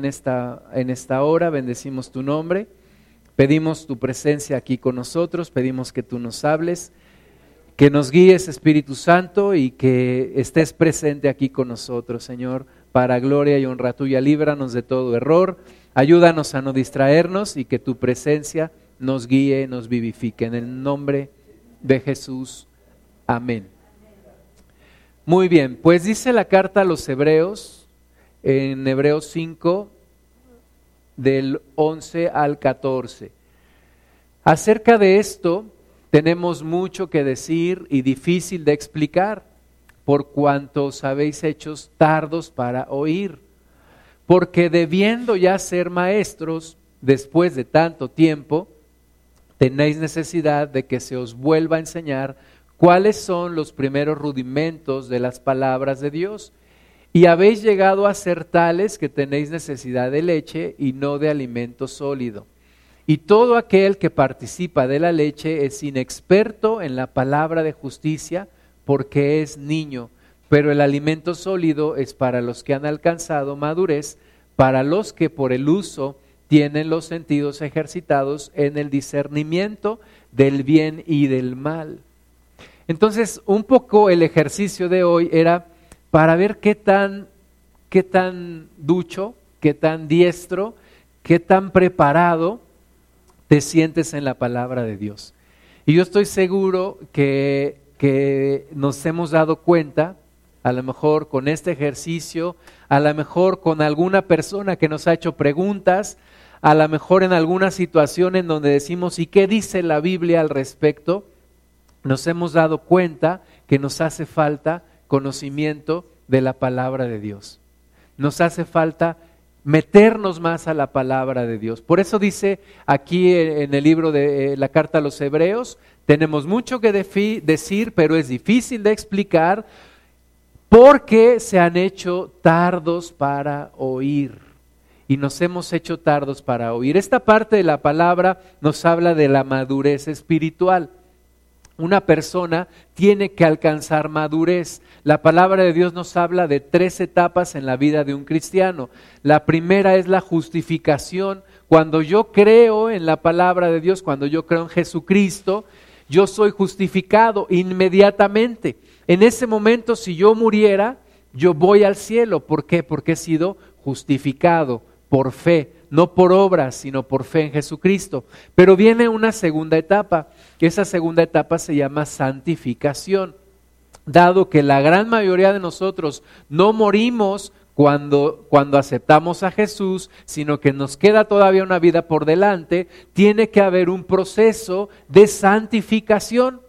en esta, en esta hora, bendecimos tu nombre, pedimos tu presencia aquí con nosotros, pedimos que tú nos hables, que nos guíes Espíritu Santo y que estés presente aquí con nosotros, Señor, para gloria y honra tuya. Líbranos de todo error, ayúdanos a no distraernos y que tu presencia nos guíe, nos vivifique. En el nombre de Jesús. Amén. Muy bien, pues dice la carta a los hebreos, en Hebreos 5, del 11 al 14. Acerca de esto tenemos mucho que decir y difícil de explicar, por cuanto os habéis hechos tardos para oír, porque debiendo ya ser maestros después de tanto tiempo, tenéis necesidad de que se os vuelva a enseñar cuáles son los primeros rudimentos de las palabras de Dios. Y habéis llegado a ser tales que tenéis necesidad de leche y no de alimento sólido. Y todo aquel que participa de la leche es inexperto en la palabra de justicia porque es niño, pero el alimento sólido es para los que han alcanzado madurez, para los que por el uso tienen los sentidos ejercitados en el discernimiento del bien y del mal. Entonces, un poco el ejercicio de hoy era para ver qué tan, qué tan ducho, qué tan diestro, qué tan preparado te sientes en la palabra de Dios. Y yo estoy seguro que, que nos hemos dado cuenta, a lo mejor con este ejercicio, a lo mejor con alguna persona que nos ha hecho preguntas, a lo mejor en alguna situación en donde decimos, ¿y qué dice la Biblia al respecto? nos hemos dado cuenta que nos hace falta conocimiento de la palabra de Dios. Nos hace falta meternos más a la palabra de Dios. Por eso dice aquí en el libro de eh, la carta a los hebreos, tenemos mucho que decir, pero es difícil de explicar porque se han hecho tardos para oír. Y nos hemos hecho tardos para oír. Esta parte de la palabra nos habla de la madurez espiritual una persona tiene que alcanzar madurez. La palabra de Dios nos habla de tres etapas en la vida de un cristiano. La primera es la justificación. Cuando yo creo en la palabra de Dios, cuando yo creo en Jesucristo, yo soy justificado inmediatamente. En ese momento, si yo muriera, yo voy al cielo. ¿Por qué? Porque he sido justificado por fe, no por obras, sino por fe en Jesucristo. Pero viene una segunda etapa que esa segunda etapa se llama santificación. Dado que la gran mayoría de nosotros no morimos cuando, cuando aceptamos a Jesús, sino que nos queda todavía una vida por delante, tiene que haber un proceso de santificación.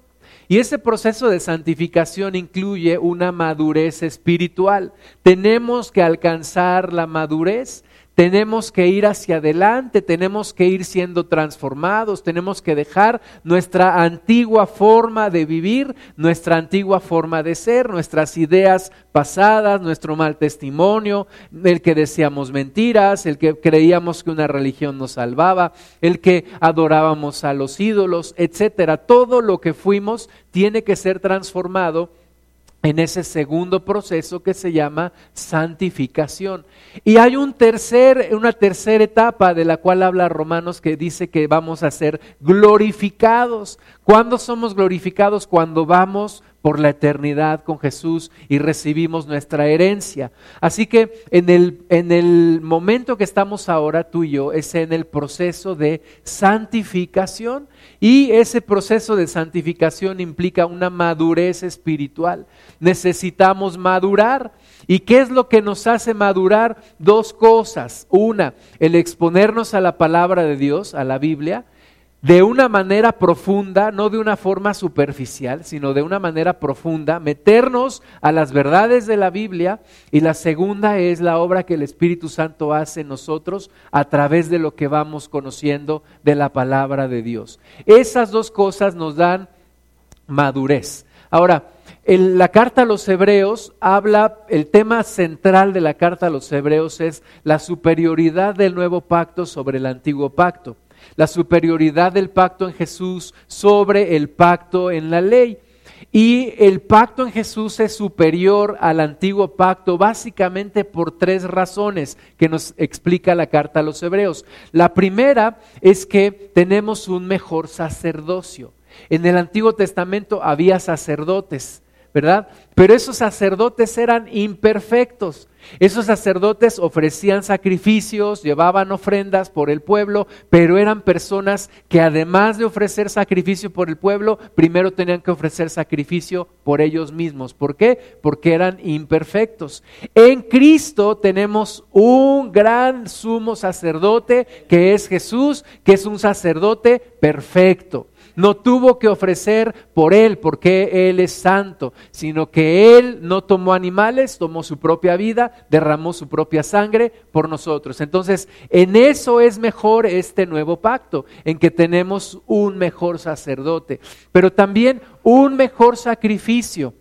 Y ese proceso de santificación incluye una madurez espiritual. Tenemos que alcanzar la madurez tenemos que ir hacia adelante, tenemos que ir siendo transformados, tenemos que dejar nuestra antigua forma de vivir, nuestra antigua forma de ser, nuestras ideas pasadas, nuestro mal testimonio, el que decíamos mentiras, el que creíamos que una religión nos salvaba, el que adorábamos a los ídolos, etcétera. Todo lo que fuimos tiene que ser transformado en ese segundo proceso que se llama santificación. Y hay un tercer, una tercera etapa de la cual habla Romanos que dice que vamos a ser glorificados. ¿Cuándo somos glorificados? Cuando vamos por la eternidad con Jesús y recibimos nuestra herencia. Así que en el, en el momento que estamos ahora tú y yo es en el proceso de santificación y ese proceso de santificación implica una madurez espiritual. Necesitamos madurar. ¿Y qué es lo que nos hace madurar? Dos cosas. Una, el exponernos a la palabra de Dios, a la Biblia, de una manera profunda, no de una forma superficial, sino de una manera profunda, meternos a las verdades de la Biblia y la segunda es la obra que el Espíritu Santo hace en nosotros a través de lo que vamos conociendo de la palabra de Dios. Esas dos cosas nos dan madurez. Ahora, en la carta a los hebreos habla, el tema central de la carta a los hebreos es la superioridad del nuevo pacto sobre el antiguo pacto la superioridad del pacto en Jesús sobre el pacto en la ley. Y el pacto en Jesús es superior al antiguo pacto básicamente por tres razones que nos explica la carta a los hebreos. La primera es que tenemos un mejor sacerdocio. En el Antiguo Testamento había sacerdotes, ¿verdad? Pero esos sacerdotes eran imperfectos. Esos sacerdotes ofrecían sacrificios, llevaban ofrendas por el pueblo, pero eran personas que además de ofrecer sacrificio por el pueblo, primero tenían que ofrecer sacrificio por ellos mismos. ¿Por qué? Porque eran imperfectos. En Cristo tenemos un gran sumo sacerdote que es Jesús, que es un sacerdote perfecto no tuvo que ofrecer por Él, porque Él es santo, sino que Él no tomó animales, tomó su propia vida, derramó su propia sangre por nosotros. Entonces, en eso es mejor este nuevo pacto, en que tenemos un mejor sacerdote, pero también un mejor sacrificio.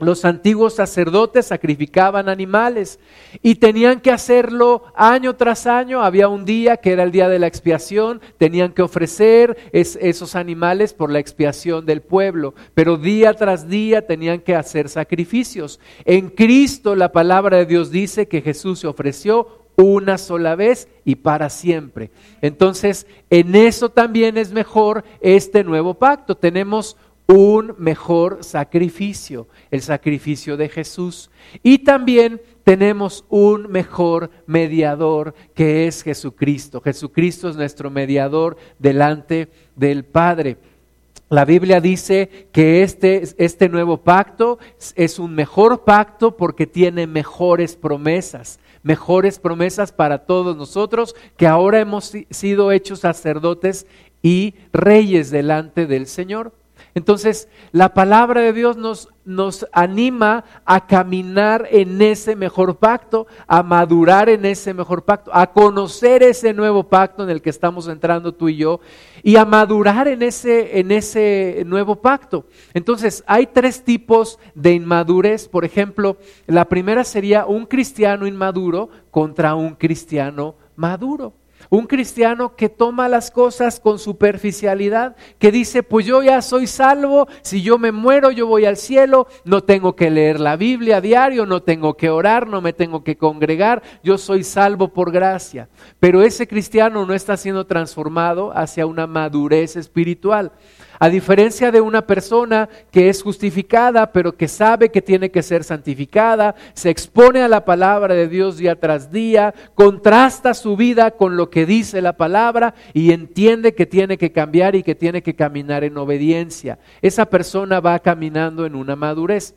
Los antiguos sacerdotes sacrificaban animales y tenían que hacerlo año tras año. Había un día que era el día de la expiación, tenían que ofrecer esos animales por la expiación del pueblo, pero día tras día tenían que hacer sacrificios. En Cristo la palabra de Dios dice que Jesús se ofreció una sola vez y para siempre. Entonces, en eso también es mejor este nuevo pacto. Tenemos un mejor sacrificio, el sacrificio de Jesús. Y también tenemos un mejor mediador que es Jesucristo. Jesucristo es nuestro mediador delante del Padre. La Biblia dice que este, este nuevo pacto es un mejor pacto porque tiene mejores promesas, mejores promesas para todos nosotros que ahora hemos sido hechos sacerdotes y reyes delante del Señor. Entonces, la palabra de Dios nos, nos, anima a caminar en ese mejor pacto, a madurar en ese mejor pacto, a conocer ese nuevo pacto en el que estamos entrando tú y yo y a madurar en ese, en ese nuevo pacto. Entonces, hay tres tipos de inmadurez. Por ejemplo, la primera sería un cristiano inmaduro contra un cristiano maduro. Un cristiano que toma las cosas con superficialidad, que dice, pues yo ya soy salvo, si yo me muero yo voy al cielo, no tengo que leer la Biblia a diario, no tengo que orar, no me tengo que congregar, yo soy salvo por gracia. Pero ese cristiano no está siendo transformado hacia una madurez espiritual. A diferencia de una persona que es justificada, pero que sabe que tiene que ser santificada, se expone a la palabra de Dios día tras día, contrasta su vida con lo que dice la palabra y entiende que tiene que cambiar y que tiene que caminar en obediencia. Esa persona va caminando en una madurez.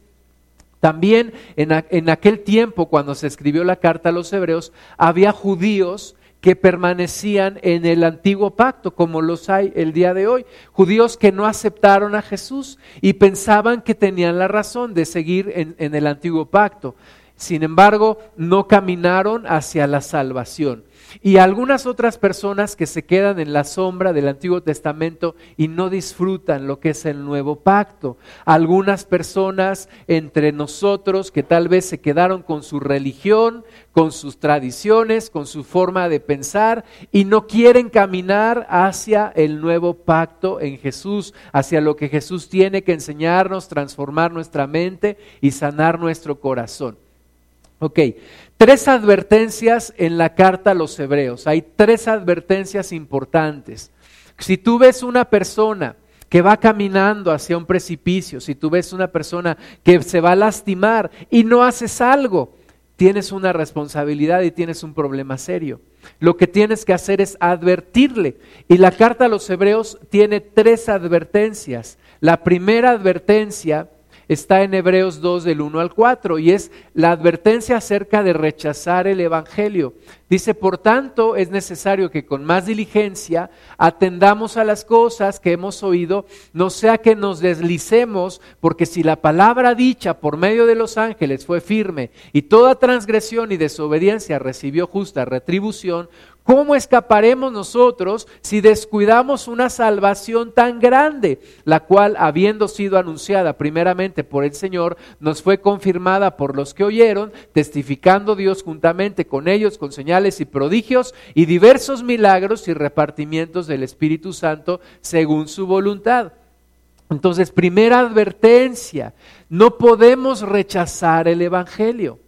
También en, aquel tiempo, cuando se escribió la carta a los hebreos, había judíos que permanecían en el antiguo pacto, como los hay el día de hoy. Judíos que no aceptaron a Jesús y pensaban que tenían la razón de seguir en, el antiguo pacto. Sin embargo, no caminaron hacia la salvación y algunas otras personas que se quedan en la sombra del Antiguo Testamento y no disfrutan lo que es el nuevo pacto. Algunas personas entre nosotros que tal vez se quedaron con su religión, con sus tradiciones, con su forma de pensar y no quieren caminar hacia el nuevo pacto en Jesús, hacia lo que Jesús tiene que enseñarnos, transformar nuestra mente y sanar nuestro corazón. Ok, tres advertencias en la carta a los hebreos. Hay tres advertencias importantes. Si tú ves una persona que va caminando hacia un precipicio, si tú ves una persona que se va a lastimar y no haces algo, tienes una responsabilidad y tienes un problema serio. Lo que tienes que hacer es advertirle. Y la carta a los hebreos tiene tres advertencias. La primera advertencia está en Hebreos 2 del 1 al 4 y es la advertencia acerca de rechazar el Evangelio. Dice, por tanto, es necesario que con más diligencia atendamos a las cosas que hemos oído, no sea que nos deslicemos, porque si la palabra dicha por medio de los ángeles fue firme y toda transgresión y desobediencia recibió justa retribución, ¿Cómo escaparemos nosotros si descuidamos una salvación tan grande, la cual, habiendo sido anunciada primeramente por el Señor, nos fue confirmada por los que oyeron, testificando Dios juntamente con ellos con señales y prodigios y diversos milagros y repartimientos del Espíritu Santo según su voluntad? Entonces, primera advertencia, no podemos rechazar el Evangelio.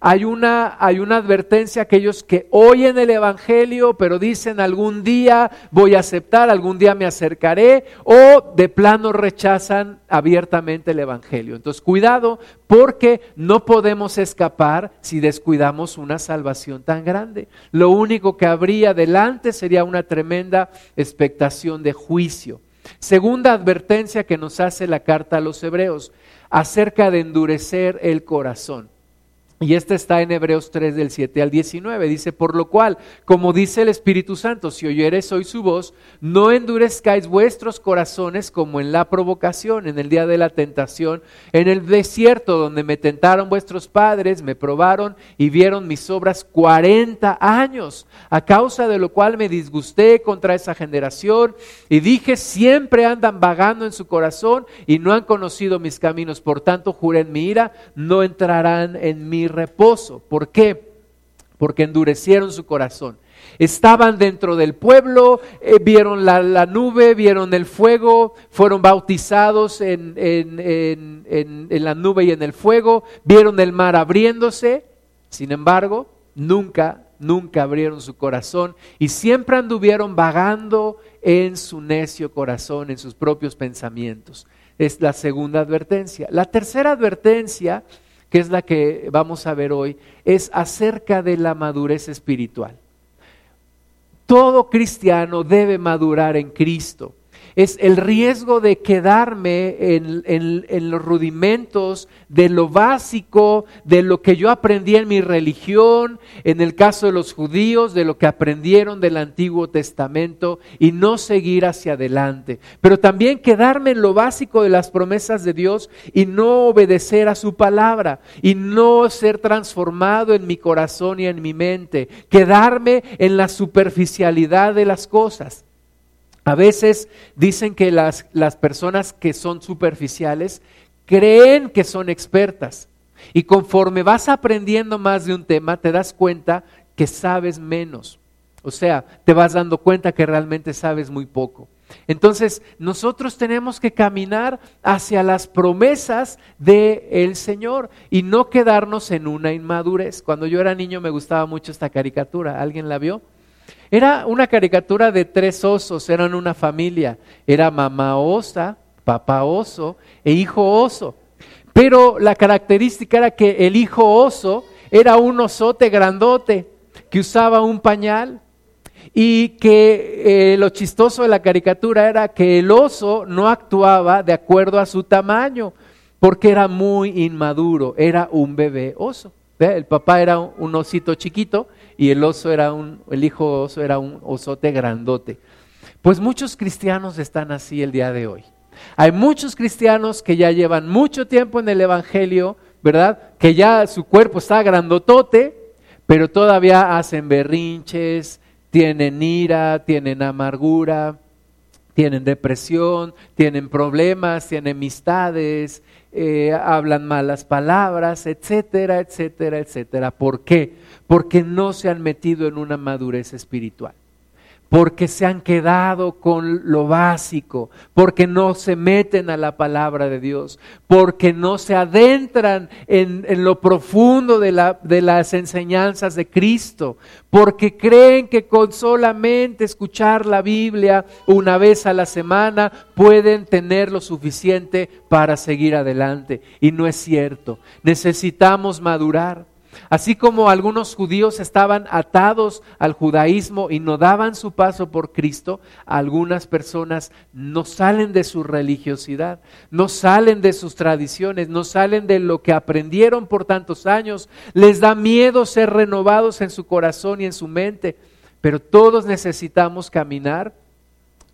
Hay una, hay una advertencia a aquellos que oyen el Evangelio, pero dicen algún día voy a aceptar, algún día me acercaré, o de plano rechazan abiertamente el Evangelio. Entonces, cuidado, porque no podemos escapar si descuidamos una salvación tan grande. Lo único que habría delante sería una tremenda expectación de juicio. Segunda advertencia que nos hace la carta a los hebreos acerca de endurecer el corazón. Y esta está en Hebreos 3 del 7 al 19. Dice, por lo cual, como dice el Espíritu Santo, si oyeres hoy su voz, no endurezcáis vuestros corazones como en la provocación, en el día de la tentación, en el desierto donde me tentaron vuestros padres, me probaron y vieron mis obras 40 años, a causa de lo cual me disgusté contra esa generación y dije, siempre andan vagando en su corazón y no han conocido mis caminos. Por tanto, juré en mi ira, no entrarán en mi reposo. ¿Por qué? Porque endurecieron su corazón. Estaban dentro del pueblo, eh, vieron la, nube, vieron el fuego, fueron bautizados en, en la nube y en el fuego, vieron el mar abriéndose, sin embargo, nunca, nunca abrieron su corazón y siempre anduvieron vagando en su necio corazón, en sus propios pensamientos. Es la segunda advertencia. La tercera advertencia que es la que vamos a ver hoy, es acerca de la madurez espiritual. Todo cristiano debe madurar en Cristo es el riesgo de quedarme en, los rudimentos de lo básico, de lo que yo aprendí en mi religión, en el caso de los judíos, de lo que aprendieron del Antiguo Testamento y no seguir hacia adelante. Pero también quedarme en lo básico de las promesas de Dios y no obedecer a su palabra y no ser transformado en mi corazón y en mi mente. Quedarme en la superficialidad de las cosas. A veces dicen que las, las personas que son superficiales creen que son expertas. Y conforme vas aprendiendo más de un tema, te das cuenta que sabes menos. O sea, te vas dando cuenta que realmente sabes muy poco. Entonces, nosotros tenemos que caminar hacia las promesas del Señor y no quedarnos en una inmadurez. Cuando yo era niño me gustaba mucho esta caricatura. ¿Alguien la vio? Era una caricatura de tres osos, eran una familia. Era mamá osa, papá oso e hijo oso. Pero la característica era que el hijo oso era un osote grandote que usaba un pañal y que eh, lo chistoso de la caricatura era que el oso no actuaba de acuerdo a su tamaño porque era muy inmaduro, era un bebé oso. El papá era un osito chiquito y el oso era un, el hijo oso era un osote grandote. Pues muchos cristianos están así el día de hoy. Hay muchos cristianos que ya llevan mucho tiempo en el Evangelio, ¿verdad? Que ya su cuerpo está grandotote, pero todavía hacen berrinches, tienen ira, tienen amargura, tienen depresión, tienen problemas, tienen amistades, eh, hablan malas palabras, etcétera, etcétera, etcétera. ¿Por qué? Porque no se han metido en una madurez espiritual porque se han quedado con lo básico, porque no se meten a la palabra de Dios, porque no se adentran en, lo profundo de, de las enseñanzas de Cristo, porque creen que con solamente escuchar la Biblia una vez a la semana pueden tener lo suficiente para seguir adelante. Y no es cierto, necesitamos madurar. Así como algunos judíos estaban atados al judaísmo y no daban su paso por Cristo, algunas personas no salen de su religiosidad, no salen de sus tradiciones, no salen de lo que aprendieron por tantos años. Les da miedo ser renovados en su corazón y en su mente, pero todos necesitamos caminar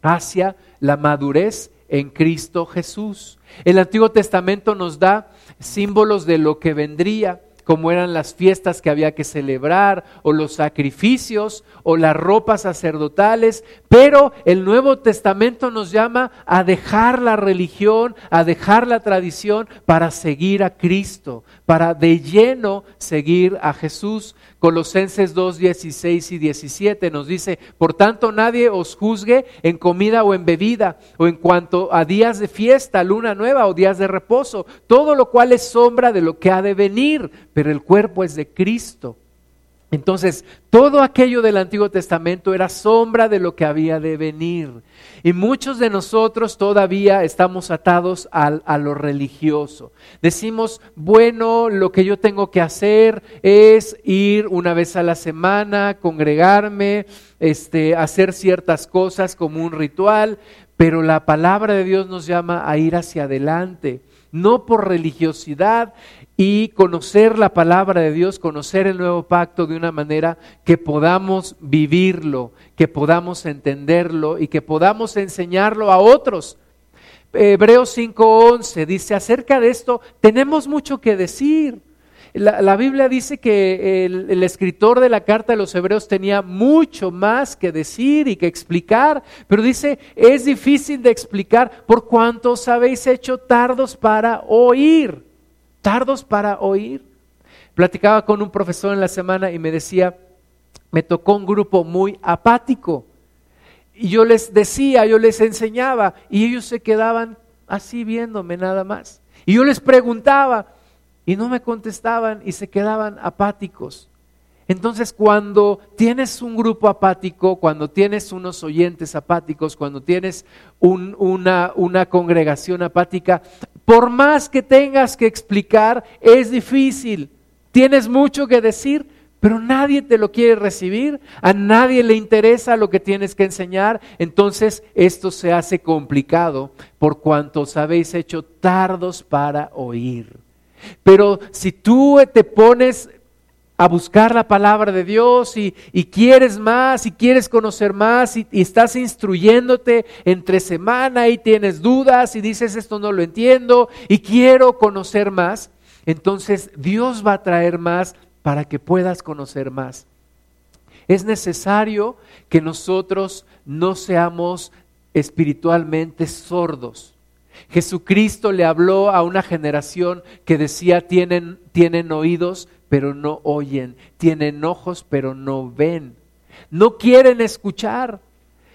hacia la madurez en Cristo Jesús. El Antiguo Testamento nos da símbolos de lo que vendría como eran las fiestas que había que celebrar, o los sacrificios, o las ropas sacerdotales, pero el Nuevo Testamento nos llama a dejar la religión, a dejar la tradición para seguir a Cristo, para de lleno seguir a Jesús. Colosenses 2, 16 y 17 nos dice, por tanto nadie os juzgue en comida o en bebida, o en cuanto a días de fiesta, luna nueva o días de reposo, todo lo cual es sombra de lo que ha de venir, pero el cuerpo es de Cristo. Entonces, todo aquello del Antiguo Testamento era sombra de lo que había de venir. Y muchos de nosotros todavía estamos atados a, lo religioso. Decimos, bueno, lo que yo tengo que hacer es ir una vez a la semana, congregarme, este, hacer ciertas cosas como un ritual, pero la palabra de Dios nos llama a ir hacia adelante no por religiosidad y conocer la palabra de Dios, conocer el nuevo pacto de una manera que podamos vivirlo, que podamos entenderlo y que podamos enseñarlo a otros. Hebreos 5:11 dice, acerca de esto tenemos mucho que decir. La, Biblia dice que el, escritor de la carta de los Hebreos tenía mucho más que decir y que explicar, pero dice, es difícil de explicar por cuanto os habéis hecho tardos para oír tardos para oír. Platicaba con un profesor en la semana y me decía, me tocó un grupo muy apático. Y yo les decía, yo les enseñaba y ellos se quedaban así viéndome nada más. Y yo les preguntaba y no me contestaban y se quedaban apáticos. Entonces, cuando tienes un grupo apático, cuando tienes unos oyentes apáticos, cuando tienes una, una congregación apática, por más que tengas que explicar, es difícil. Tienes mucho que decir, pero nadie te lo quiere recibir, a nadie le interesa lo que tienes que enseñar, entonces esto se hace complicado por cuanto os habéis hecho tardos para oír. Pero si tú te pones a buscar la palabra de Dios y, quieres más y quieres conocer más y, estás instruyéndote entre semana y tienes dudas y dices esto no lo entiendo y quiero conocer más, entonces Dios va a traer más para que puedas conocer más. Es necesario que nosotros no seamos espiritualmente sordos. Jesucristo le habló a una generación que decía tienen, tienen oídos, pero no oyen, tienen ojos, pero no ven. No quieren escuchar.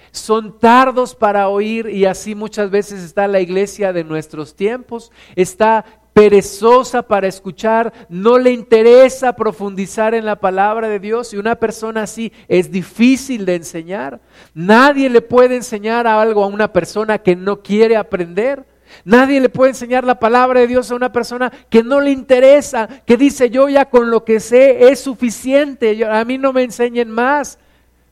Son tardos para oír y así muchas veces está la iglesia de nuestros tiempos. Está perezosa para escuchar, no le interesa profundizar en la palabra de Dios y una persona así es difícil de enseñar. Nadie le puede enseñar algo a una persona que no quiere aprender. Nadie le puede enseñar la palabra de Dios a una persona que no le interesa, que dice yo ya con lo que sé es suficiente, a mí no me enseñen más.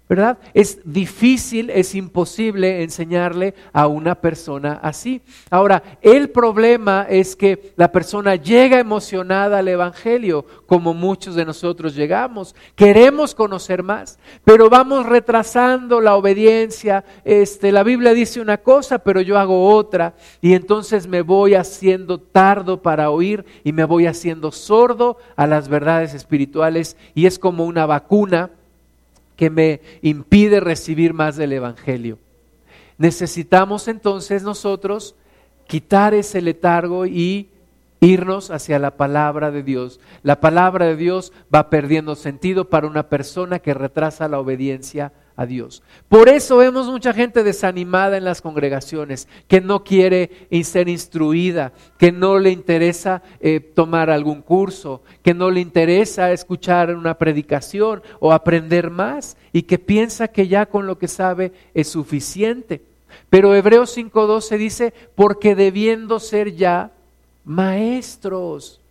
¿Verdad? Es difícil, es imposible enseñarle a una persona así. Ahora, el problema es que la persona llega emocionada al Evangelio, como muchos de nosotros llegamos. Queremos conocer más, pero vamos retrasando la obediencia. Este, la Biblia dice una cosa, pero yo hago otra, y entonces me voy haciendo tardo para oír y me voy haciendo sordo a las verdades espirituales, y es como una vacuna que me impide recibir más del Evangelio. Necesitamos entonces nosotros quitar ese letargo y irnos hacia la palabra de Dios. La palabra de Dios va perdiendo sentido para una persona que retrasa la obediencia a Dios. Por eso vemos mucha gente desanimada en las congregaciones, que no quiere ser instruida, que no le interesa eh, tomar algún curso, que no le interesa escuchar una predicación o aprender más y que piensa que ya con lo que sabe es suficiente. Pero Hebreos 5.12 dice, porque debiendo ser ya maestros.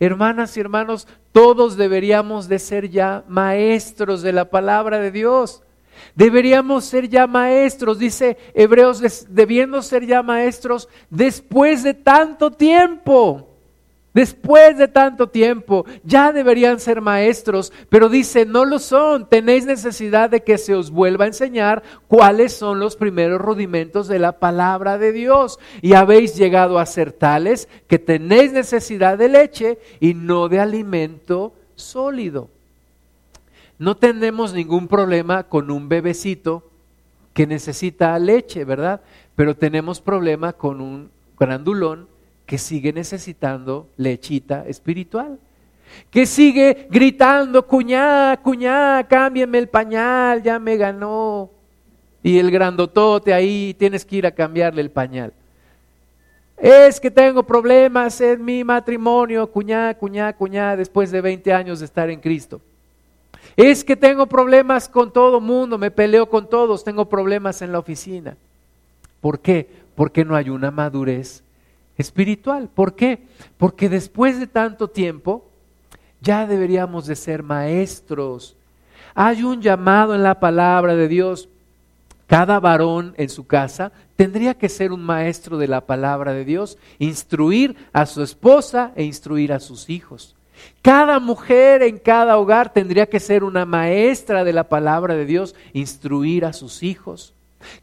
Hermanas y hermanos, todos deberíamos de ser ya maestros de la palabra de Dios. Deberíamos ser ya maestros, dice Hebreos, debiendo ser ya maestros después de tanto tiempo. Después de tanto tiempo, ya deberían ser maestros, pero dice, no lo son, tenéis necesidad de que se os vuelva a enseñar cuáles son los primeros rudimentos de la palabra de Dios. Y habéis llegado a ser tales que tenéis necesidad de leche y no de alimento sólido. No tenemos ningún problema con un bebecito que necesita leche, ¿verdad? Pero tenemos problema con un grandulón que sigue necesitando lechita espiritual. que sigue gritando, cuñá, cuñá, cámbiame el pañal, ya me ganó. Y el grandotote ahí, tienes que ir a cambiarle el pañal. Es que tengo problemas en mi matrimonio, cuñá, cuñá, cuñá, después de 20 años de estar en Cristo. Es que tengo problemas con todo mundo, me peleo con todos, tengo problemas en la oficina. ¿Por qué? Porque no hay una madurez espiritual. ¿Por qué? Porque después de tanto tiempo ya deberíamos de ser maestros. Hay un llamado en la palabra de Dios. Cada varón en su casa tendría que ser un maestro de la palabra de Dios, instruir a su esposa e instruir a sus hijos. Cada mujer en cada hogar tendría que ser una maestra de la palabra de Dios, instruir a sus hijos.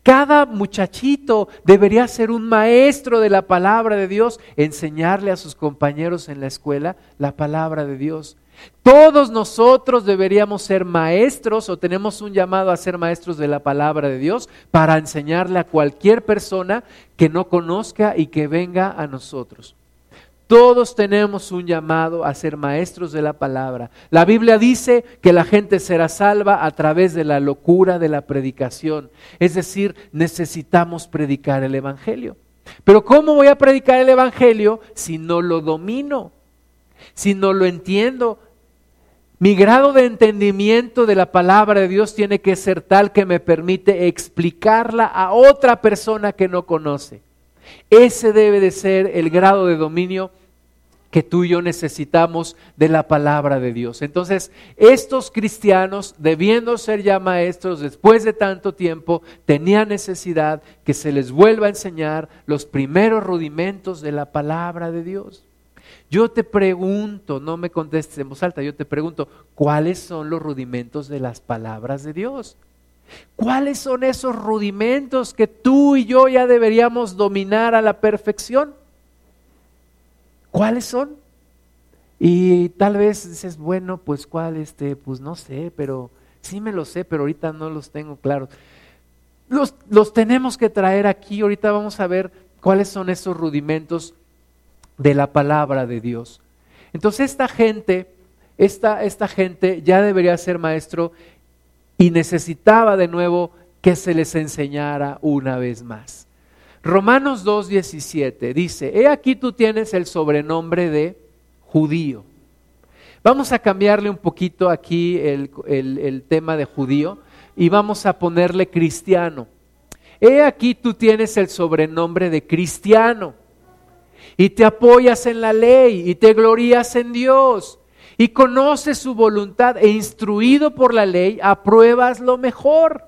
Cada muchachito debería ser un maestro de la palabra de Dios, enseñarle a sus compañeros en la escuela la palabra de Dios. Todos nosotros deberíamos ser maestros o tenemos un llamado a ser maestros de la palabra de Dios para enseñarle a cualquier persona que no conozca y que venga a nosotros. Todos tenemos un llamado a ser maestros de la palabra. La Biblia dice que la gente será salva a través de la locura de la predicación. Es decir, necesitamos predicar el Evangelio. Pero ¿cómo voy a predicar el Evangelio si no lo domino? Si no lo entiendo. Mi grado de entendimiento de la palabra de Dios tiene que ser tal que me permite explicarla a otra persona que no conoce. Ese debe de ser el grado de dominio que tú y yo necesitamos de la palabra de Dios. Entonces, estos cristianos, debiendo ser ya maestros después de tanto tiempo, tenían necesidad que se les vuelva a enseñar los primeros rudimentos de la palabra de Dios. Yo te pregunto, no me contestes en voz alta, yo te pregunto, ¿cuáles son los rudimentos de las palabras de Dios? ¿Cuáles son esos rudimentos que tú y yo ya deberíamos dominar a la perfección? ¿Cuáles son? Y tal vez dices, bueno, pues cuál, este, pues no sé, pero sí me lo sé, pero ahorita no los tengo claros. Los, los tenemos que traer aquí, ahorita vamos a ver cuáles son esos rudimentos de la palabra de Dios. Entonces esta gente, esta, esta gente ya debería ser maestro y necesitaba de nuevo que se les enseñara una vez más. Romanos 2.17 dice, he aquí tú tienes el sobrenombre de judío. Vamos a cambiarle un poquito aquí el, el tema de judío y vamos a ponerle cristiano. He aquí tú tienes el sobrenombre de cristiano y te apoyas en la ley y te glorías en Dios y conoces su voluntad e instruido por la ley, apruebas lo mejor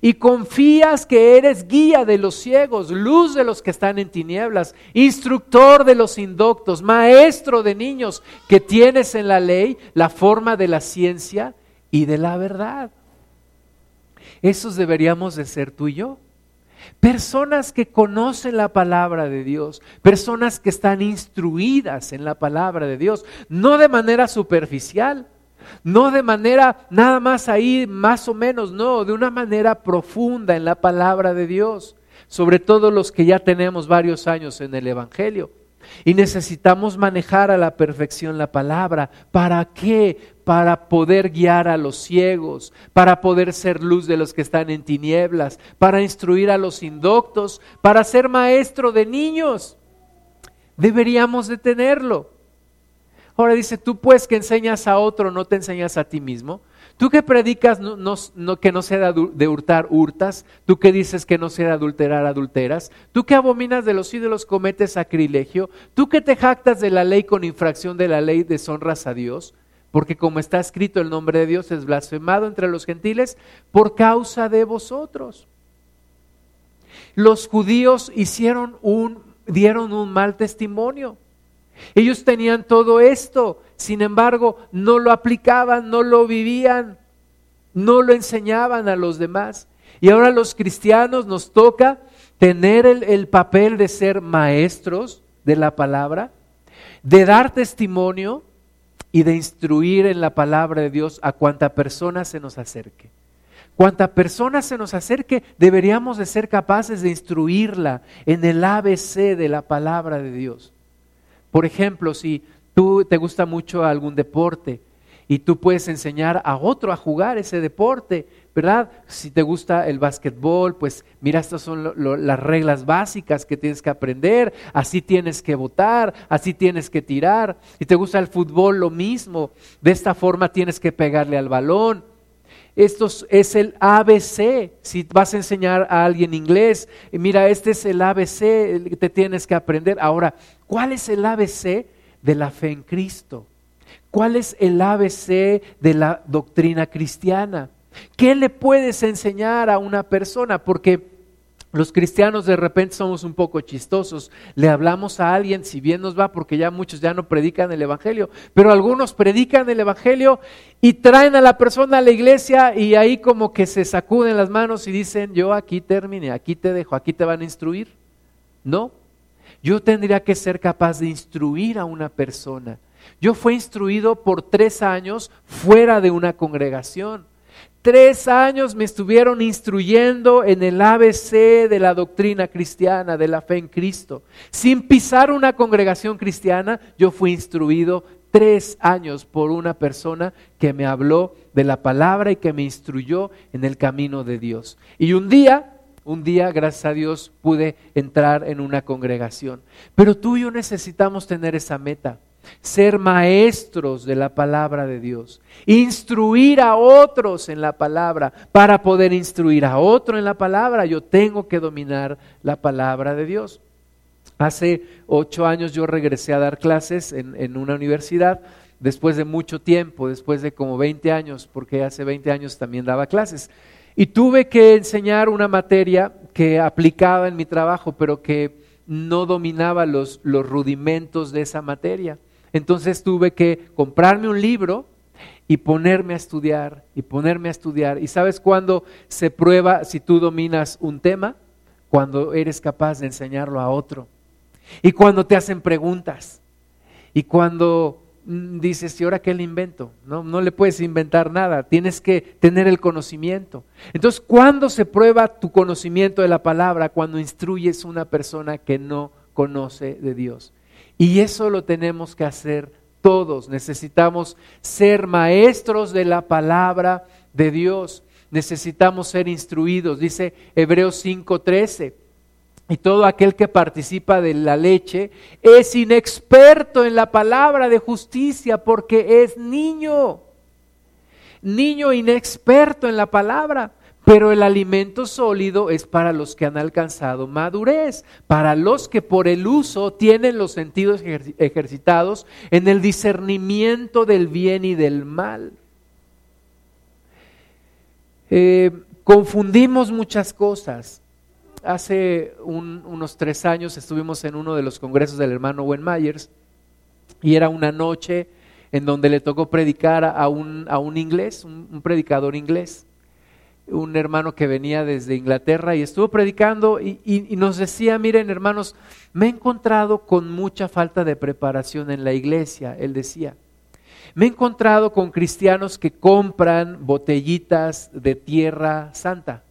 y confías que eres guía de los ciegos, luz de los que están en tinieblas, instructor de los indoctos, maestro de niños, que tienes en la ley la forma de la ciencia y de la verdad. Esos deberíamos de ser tú y yo. Personas que conocen la palabra de Dios, personas que están instruidas en la palabra de Dios, no de manera superficial, no de manera nada más ahí, más o menos, no, de una manera profunda en la palabra de Dios, sobre todo los que ya tenemos varios años en el Evangelio. Y necesitamos manejar a la perfección la palabra. ¿Para qué? Para poder guiar a los ciegos, para poder ser luz de los que están en tinieblas, para instruir a los indoctos, para ser maestro de niños. Deberíamos de tenerlo. Ahora dice, tú pues que enseñas a otro, no te enseñas a ti mismo. Tú que predicas no, que no sea de hurtar, hurtas. Tú que dices que no sea de adulterar, adulteras. Tú que abominas de los ídolos, cometes sacrilegio. Tú que te jactas de la ley con infracción de la ley, deshonras a Dios. Porque como está escrito, el nombre de Dios es blasfemado entre los gentiles por causa de vosotros. Los judíos hicieron un, dieron un mal testimonio. Ellos tenían todo esto, sin embargo, no lo aplicaban, no lo vivían, no lo enseñaban a los demás. Y ahora los cristianos nos toca tener el, papel de ser maestros de la palabra, de dar testimonio y de instruir en la palabra de Dios a cuanta persona se nos acerque. Cuanta persona se nos acerque, deberíamos de ser capaces de instruirla en el ABC de la palabra de Dios. Por ejemplo, si Tú te gusta mucho algún deporte y tú puedes enseñar a otro a jugar ese deporte, ¿verdad? Si te gusta el básquetbol, pues mira, estas son las reglas básicas que tienes que aprender, así tienes que votar, así tienes que tirar. Si te gusta el fútbol, lo mismo, de esta forma tienes que pegarle al balón. Esto es el ABC. Si vas a enseñar a alguien inglés, mira, este es el ABC que te tienes que aprender. Ahora, ¿cuál es el ABC de la fe en Cristo? ¿Cuál es el ABC de la doctrina cristiana? ¿Qué le puedes enseñar a una persona? Porque los cristianos de repente somos un poco chistosos. Le hablamos a alguien, si bien nos va, porque ya muchos ya no predican el Evangelio, pero algunos predican el Evangelio y traen a la persona a la iglesia y ahí como que se sacuden las manos y dicen, yo aquí termine, aquí te dejo, aquí te van a instruir. No, yo tendría que ser capaz de instruir a una persona. Yo fui instruido por tres años fuera de una congregación. Tres años me estuvieron instruyendo en el ABC de la doctrina cristiana, de la fe en Cristo. Sin pisar una congregación cristiana, yo fui instruido tres años por una persona que me habló de la palabra y que me instruyó en el camino de Dios. Y un día, un día, gracias a Dios, pude entrar en una congregación. Pero tú y yo necesitamos tener esa meta ser maestros de la palabra de Dios, instruir a otros en la palabra. Para poder instruir a otro en la palabra, yo tengo que dominar la palabra de Dios. Hace ocho años yo regresé a dar clases en, una universidad, después de mucho tiempo, después de como 20 años, porque hace 20 años también daba clases. Y tuve que enseñar una materia que aplicaba en mi trabajo, pero que no dominaba los, los rudimentos de esa materia. Entonces tuve que comprarme un libro y ponerme a estudiar y ponerme a estudiar. ¿Y sabes cuándo se prueba si tú dominas un tema? Cuando eres capaz de enseñarlo a otro. Y cuando te hacen preguntas. Y cuando mm, dices, ¿y ahora qué le invento? No, no le puedes inventar nada, tienes que tener el conocimiento. Entonces, ¿cuándo se prueba tu conocimiento de la palabra? Cuando instruyes a una persona que no conoce de Dios. Y eso lo tenemos que hacer todos. Necesitamos ser maestros de la palabra de Dios. Necesitamos ser instruidos. Dice Hebreos 5:13. Y todo aquel que participa de la leche es inexperto en la palabra de justicia porque es niño. Niño inexperto en la palabra. Pero el alimento sólido es para los que han alcanzado madurez, para los que por el uso tienen los sentidos ejercitados en el discernimiento del bien y del mal. Eh, confundimos muchas cosas. Hace unos tres años estuvimos en uno de los congresos del hermano Wen Myers y era una noche en donde le tocó predicar a un, a un inglés, un predicador inglés un hermano que venía desde Inglaterra y estuvo predicando y, nos decía, miren hermanos, me he encontrado con mucha falta de preparación en la iglesia, él decía. Me he encontrado con cristianos que compran botellitas de tierra santa.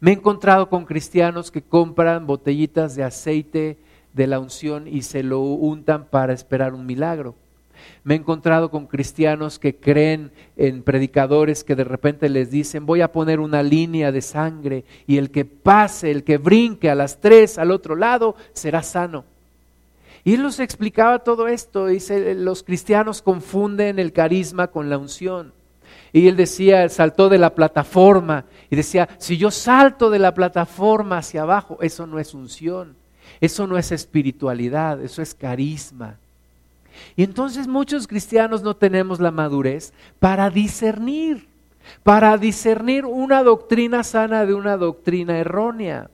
Me he encontrado con cristianos que compran botellitas de aceite de la unción y se lo untan para esperar un milagro. Me he encontrado con cristianos que creen en predicadores que de repente les dicen, voy a poner una línea de sangre y el que pase, el que brinque a las tres al otro lado, será sano. Y él nos explicaba todo esto, dice, los cristianos confunden el carisma con la unción. Y él decía, saltó de la plataforma y decía, si yo salto de la plataforma hacia abajo, eso no es unción, eso no es espiritualidad, eso es carisma. Y entonces muchos cristianos no tenemos la madurez para discernir, para discernir una doctrina sana de una doctrina errónea.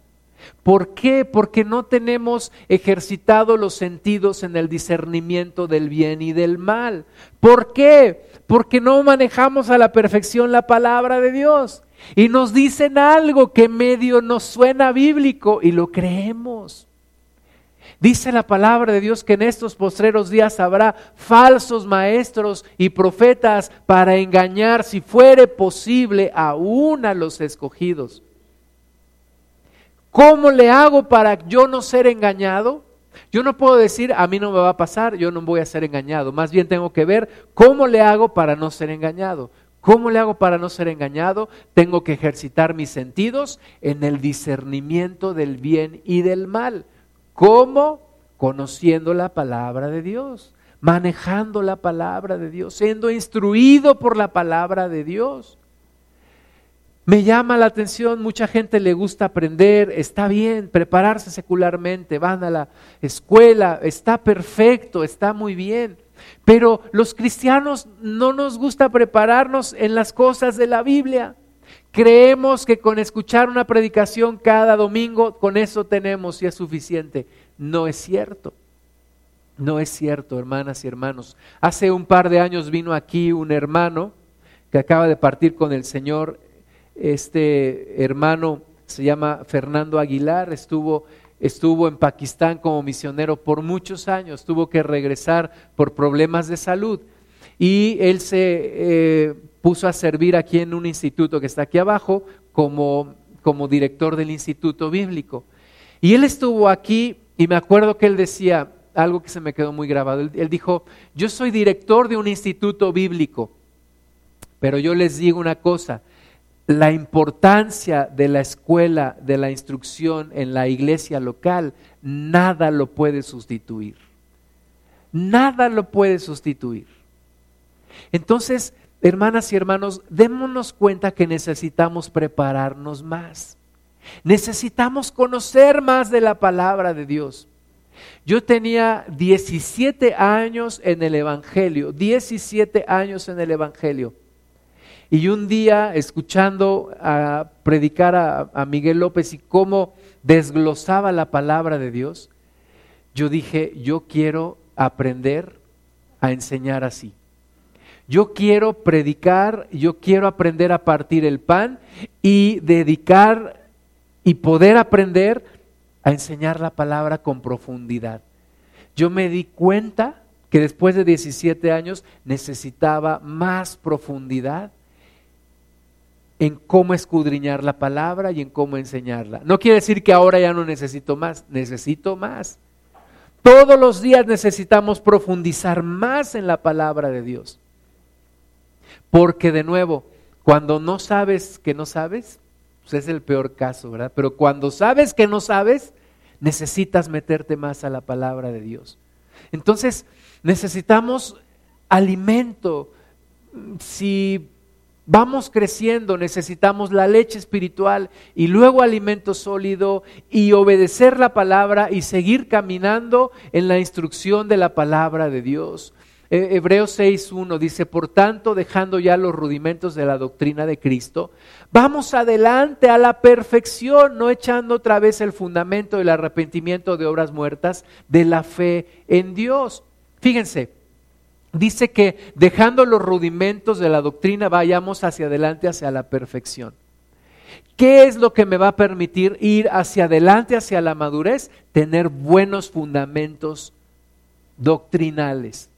¿Por qué? Porque no tenemos ejercitado los sentidos en el discernimiento del bien y del mal. ¿Por qué? Porque no manejamos a la perfección la palabra de Dios. Y nos dicen algo que medio nos suena bíblico y lo creemos. Dice la palabra de Dios que en estos postreros días habrá falsos maestros y profetas para engañar, si fuere posible, aún a los escogidos. ¿Cómo le hago para yo no ser engañado? Yo no puedo decir, a mí no me va a pasar, yo no voy a ser engañado. Más bien tengo que ver cómo le hago para no ser engañado. ¿Cómo le hago para no ser engañado? Tengo que ejercitar mis sentidos en el discernimiento del bien y del mal. ¿Cómo? Conociendo la palabra de Dios, manejando la palabra de Dios, siendo instruido por la palabra de Dios. Me llama la atención, mucha gente le gusta aprender, está bien, prepararse secularmente, van a la escuela, está perfecto, está muy bien. Pero los cristianos no nos gusta prepararnos en las cosas de la Biblia. Creemos que con escuchar una predicación cada domingo, con eso tenemos y es suficiente. No es cierto. No es cierto, hermanas y hermanos. Hace un par de años vino aquí un hermano que acaba de partir con el Señor este hermano se llama Fernando Aguilar, estuvo, estuvo en Pakistán como misionero por muchos años, tuvo que regresar por problemas de salud y él se eh, puso a servir aquí en un instituto que está aquí abajo como, como director del instituto bíblico. Y él estuvo aquí y me acuerdo que él decía algo que se me quedó muy grabado. él dijo, yo soy director de un instituto bíblico, pero yo les digo una cosa, la importancia de la escuela, de la instrucción en la iglesia local, nada lo puede sustituir. Nada lo puede sustituir. Entonces, hermanas y hermanos, démonos cuenta que necesitamos prepararnos más. Necesitamos conocer más de la palabra de Dios. Yo tenía 17 años en el Evangelio, 17 años en el Evangelio. Y un día, escuchando a predicar a, Miguel López y cómo desglosaba la palabra de Dios, yo dije, yo quiero aprender a enseñar así. Yo quiero predicar, yo quiero aprender a partir el pan y dedicar y poder aprender a enseñar la palabra con profundidad. Yo me di cuenta que después de 17 años necesitaba más profundidad en cómo escudriñar la palabra y en cómo enseñarla. No quiere decir que ahora ya no necesito más, necesito más. Todos los días necesitamos profundizar más en la palabra de Dios. Porque de nuevo, cuando no sabes que no sabes, pues es el peor caso, ¿verdad? Pero cuando sabes que no sabes, necesitas meterte más a la palabra de Dios. Entonces, necesitamos alimento. Si vamos creciendo, necesitamos la leche espiritual y luego alimento sólido y obedecer la palabra y seguir caminando en la instrucción de la palabra de Dios. Hebreos 6.1 dice, por tanto, dejando ya los rudimentos de la doctrina de Cristo, vamos adelante a la perfección, no echando otra vez el fundamento del arrepentimiento de obras muertas, de la fe en Dios. Fíjense, dice que dejando los rudimentos de la doctrina vayamos hacia adelante, hacia la perfección. ¿Qué es lo que me va a permitir ir hacia adelante, hacia la madurez? Tener buenos fundamentos doctrinales,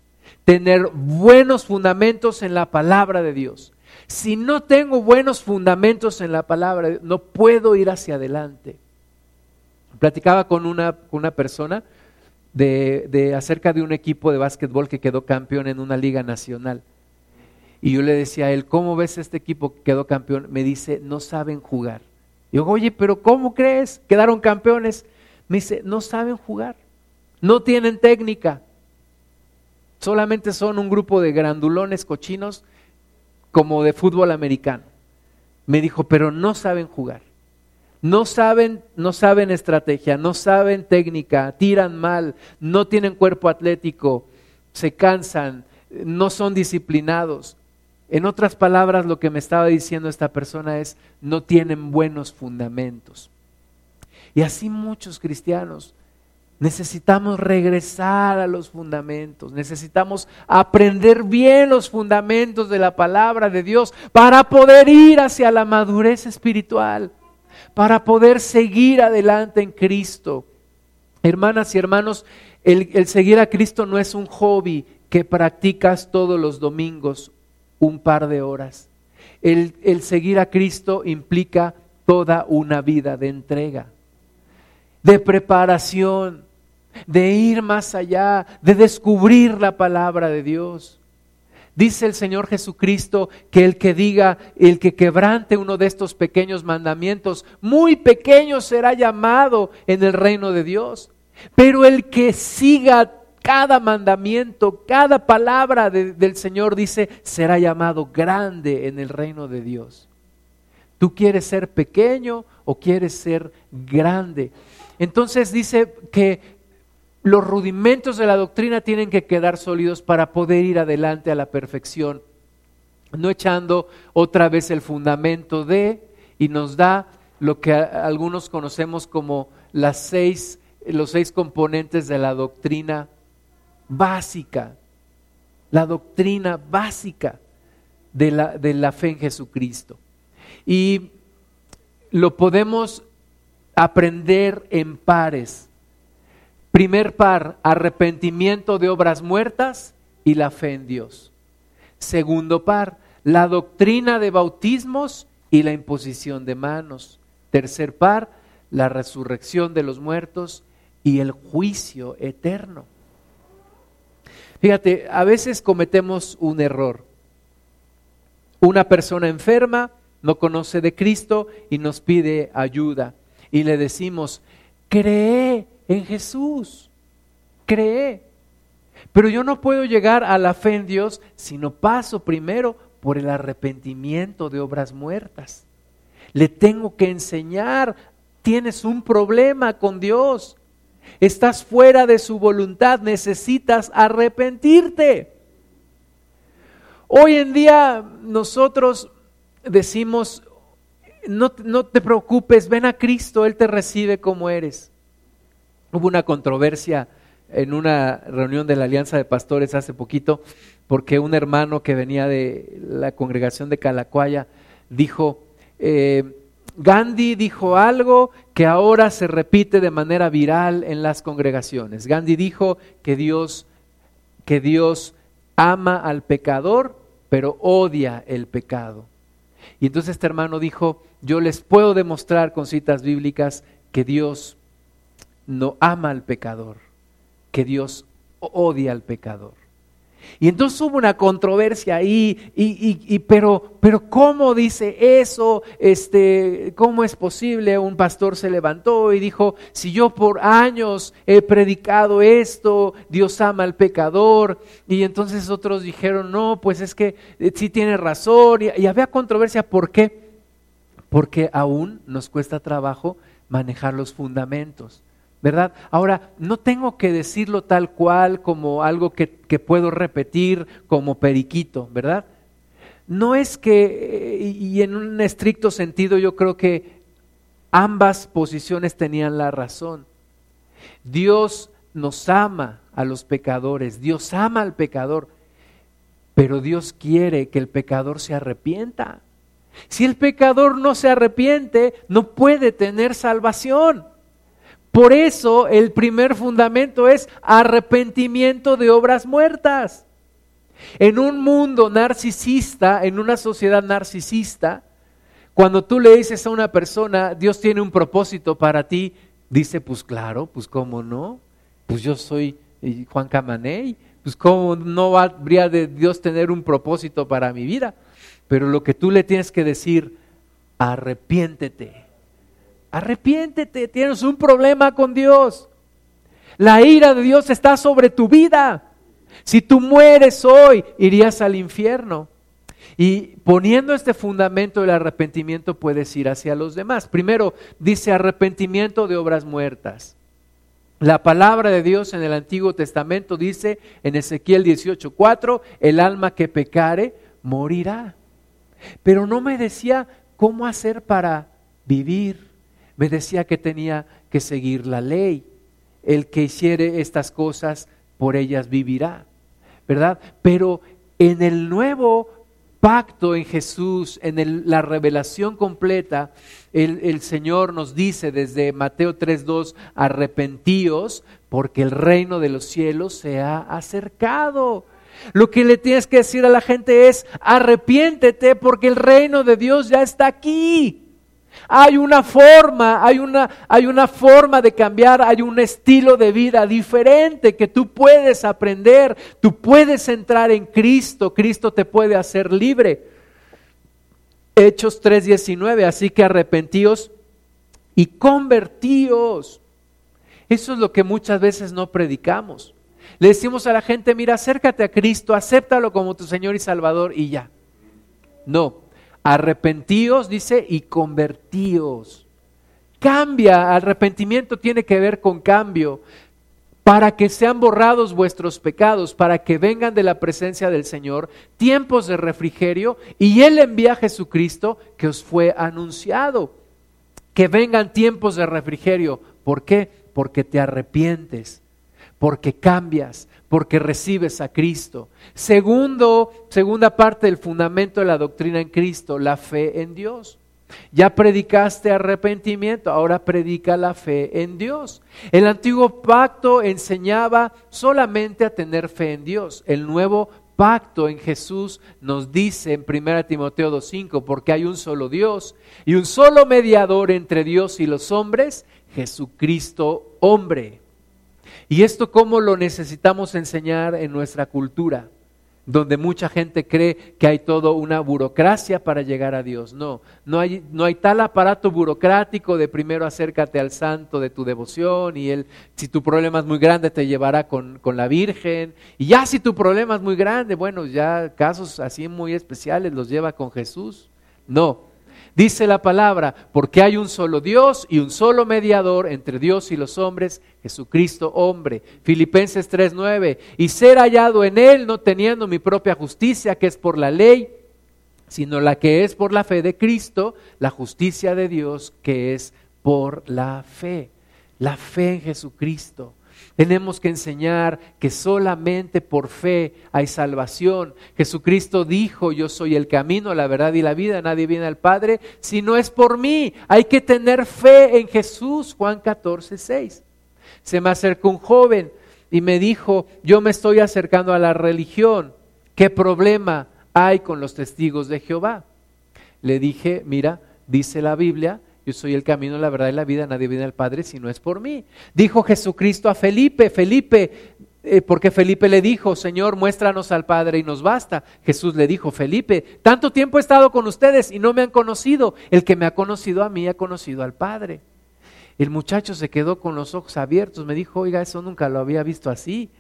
tener buenos fundamentos en la palabra de Dios. Si no tengo buenos fundamentos en la palabra, no puedo ir hacia adelante. Platicaba con una, una persona de, acerca de un equipo de básquetbol que quedó campeón en una liga nacional. Y yo le decía a él, ¿cómo ves este equipo que quedó campeón? Me dice, no saben jugar. Yo, oye, pero ¿cómo crees? Quedaron campeones. Me dice, no saben jugar, no tienen técnica, solamente son un grupo de grandulones cochinos como de fútbol americano. Me dijo, pero no saben jugar. No saben, no saben estrategia, no saben técnica, tiran mal, no tienen cuerpo atlético, se cansan, no son disciplinados. En otras palabras, lo que me estaba diciendo esta persona es, no tienen buenos fundamentos. Y así muchos cristianos necesitamos regresar a los fundamentos, necesitamos aprender bien los fundamentos de la palabra de Dios para poder ir hacia la madurez espiritual para poder seguir adelante en Cristo. Hermanas y hermanos, el, seguir a Cristo no es un hobby que practicas todos los domingos un par de horas. El, seguir a Cristo implica toda una vida de entrega, de preparación, de ir más allá, de descubrir la palabra de Dios. Dice el Señor Jesucristo que el que diga, el que quebrante uno de estos pequeños mandamientos, muy pequeño será llamado en el reino de Dios. Pero el que siga cada mandamiento, cada palabra del Señor dice, será llamado grande en el reino de Dios. ¿Tú quieres ser pequeño o quieres ser grande? Entonces dice que los rudimentos de la doctrina tienen que quedar sólidos para poder ir adelante a la perfección, no echando otra vez el fundamento de y nos da lo que algunos conocemos como las seis, los seis componentes de la doctrina básica, la doctrina básica de la, de la fe en Jesucristo. Y lo podemos aprender en pares. Primer par, arrepentimiento de obras muertas y la fe en Dios. Segundo par, la doctrina de bautismos y la imposición de manos. Tercer par, la resurrección de los muertos y el juicio eterno. Fíjate, a veces cometemos un error. Una persona enferma no conoce de Cristo y nos pide ayuda. Y le decimos, cree en Jesús, cree. Pero yo no puedo llegar a la fe en Dios si no paso primero por el arrepentimiento de obras muertas. Le tengo que enseñar, tienes un problema con Dios estás fuera de su voluntad, necesitas arrepentirte. Hoy en día nosotros decimos, no, no, te preocupes, ven a Cristo, Él te recibe como eres. Hubo una controversia en una reunión de la Alianza de Pastores hace poquito, porque un hermano que venía de la congregación de Calacuaya dijo, eh, Gandhi dijo algo que ahora se repite de manera viral en las congregaciones. Gandhi dijo que Dios, que Dios ama al pecador, pero odia el pecado. Y entonces este hermano dijo, yo les puedo demostrar con citas bíblicas que Dios no ama al pecador, que Dios odia al pecador. Y entonces hubo una controversia ahí, y, pero, pero ¿cómo dice eso? Este, ¿Cómo es posible? Un pastor se levantó y dijo, si yo por años he predicado esto, Dios ama al pecador. Y entonces otros dijeron, no, pues es que eh, sí tiene razón. y había controversia, ¿por qué? Porque aún nos cuesta trabajo manejar los fundamentos. ¿Verdad? Ahora, no tengo que decirlo tal cual como algo que, puedo repetir como periquito, ¿verdad? No es que, eh, y en un estricto sentido yo creo que ambas posiciones tenían la razón. Dios nos ama a los pecadores, Dios ama al pecador, pero Dios quiere que el pecador se arrepienta. Si el pecador no se arrepiente, no puede tener salvación. Por eso el primer fundamento es arrepentimiento de obras muertas. En un mundo narcisista, en una sociedad narcisista, cuando tú le dices a una persona, Dios tiene un propósito para ti, dice, pues claro, pues cómo no, pues yo soy eh, Juan Camaney, pues cómo no habría de Dios tener un propósito para mi vida. Pero lo que tú le tienes que decir, arrepiéntete Arrepiéntete, tienes un problema con Dios. La ira de Dios está sobre tu vida. Si tú mueres hoy, irías al infierno. Y poniendo este fundamento del arrepentimiento puedes ir hacia los demás. Primero dice arrepentimiento de obras muertas. La palabra de Dios en el Antiguo Testamento dice en Ezequiel 18:4, el alma que pecare morirá. Pero no me decía cómo hacer para vivir me decía que tenía que seguir la ley. El que hiciere estas cosas, por ellas vivirá, ¿verdad? Pero en el nuevo pacto en Jesús, en la revelación completa, el, el, Señor nos dice desde Mateo 3.2, arrepentíos porque el reino de los cielos se ha acercado. Lo que le tienes que decir a la gente es, arrepiéntete porque el reino de Dios ya está aquí. Hay una forma, hay una, hay una forma de cambiar, hay un estilo de vida diferente que tú puedes aprender, tú puedes entrar en Cristo, Cristo te puede hacer libre. Hechos 3:19, así que arrepentíos y convertíos. Eso es lo que muchas veces no predicamos. Le decimos a la gente, mira, acércate a Cristo, acéptalo como tu Señor y Salvador y ya. No, arrepentíos, dice, y convertíos. Cambia, arrepentimiento tiene que ver con cambio, para que sean borrados vuestros pecados, para que vengan de la presencia del Señor tiempos de refrigerio, y Él envía a Jesucristo que os fue anunciado. Que vengan tiempos de refrigerio. ¿Por qué? Porque te arrepientes, porque cambias, porque recibes a Cristo. Segundo, segunda parte del fundamento de la doctrina en Cristo, la fe en Dios. Ya predicaste arrepentimiento, ahora predica la fe en Dios. El antiguo pacto enseñaba solamente a tener fe en Dios. El nuevo pacto en Jesús nos dice en 1 Timoteo 2.5, porque hay un solo Dios y un solo mediador entre Dios y los hombres, Jesucristo hombre. ¿Y esto cómo lo necesitamos enseñar en nuestra cultura? Donde mucha gente cree que hay toda una burocracia para llegar a Dios. No, no hay, no hay tal aparato burocrático de primero acércate al santo de tu devoción y él, si tu problema es muy grande, te llevará con, con la Virgen. Y ya si tu problema es muy grande, bueno, ya casos así muy especiales los lleva con Jesús. No, Dice la palabra, porque hay un solo Dios y un solo mediador entre Dios y los hombres, Jesucristo hombre. Filipenses 3:9, y ser hallado en él no teniendo mi propia justicia, que es por la ley, sino la que es por la fe de Cristo, la justicia de Dios, que es por la fe. La fe en Jesucristo. Tenemos que enseñar que solamente por fe hay salvación. Jesucristo dijo, yo soy el camino, la verdad y la vida, nadie viene al Padre si no es por mí. Hay que tener fe en Jesús, Juan 14, 6. Se me acercó un joven y me dijo, yo me estoy acercando a la religión, ¿qué problema hay con los testigos de Jehová? Le dije, mira, dice la Biblia yo soy el camino, la verdad y la vida, nadie viene al Padre si no es por mí. Dijo Jesucristo a Felipe, Felipe, eh, porque Felipe le dijo, Señor, muéstranos al Padre y nos basta. Jesús le dijo, Felipe, tanto tiempo he estado con ustedes y no me han conocido. El que me ha conocido a mí ha conocido al Padre. El muchacho se quedó con los ojos abiertos, me dijo, oiga, eso nunca lo había visto así.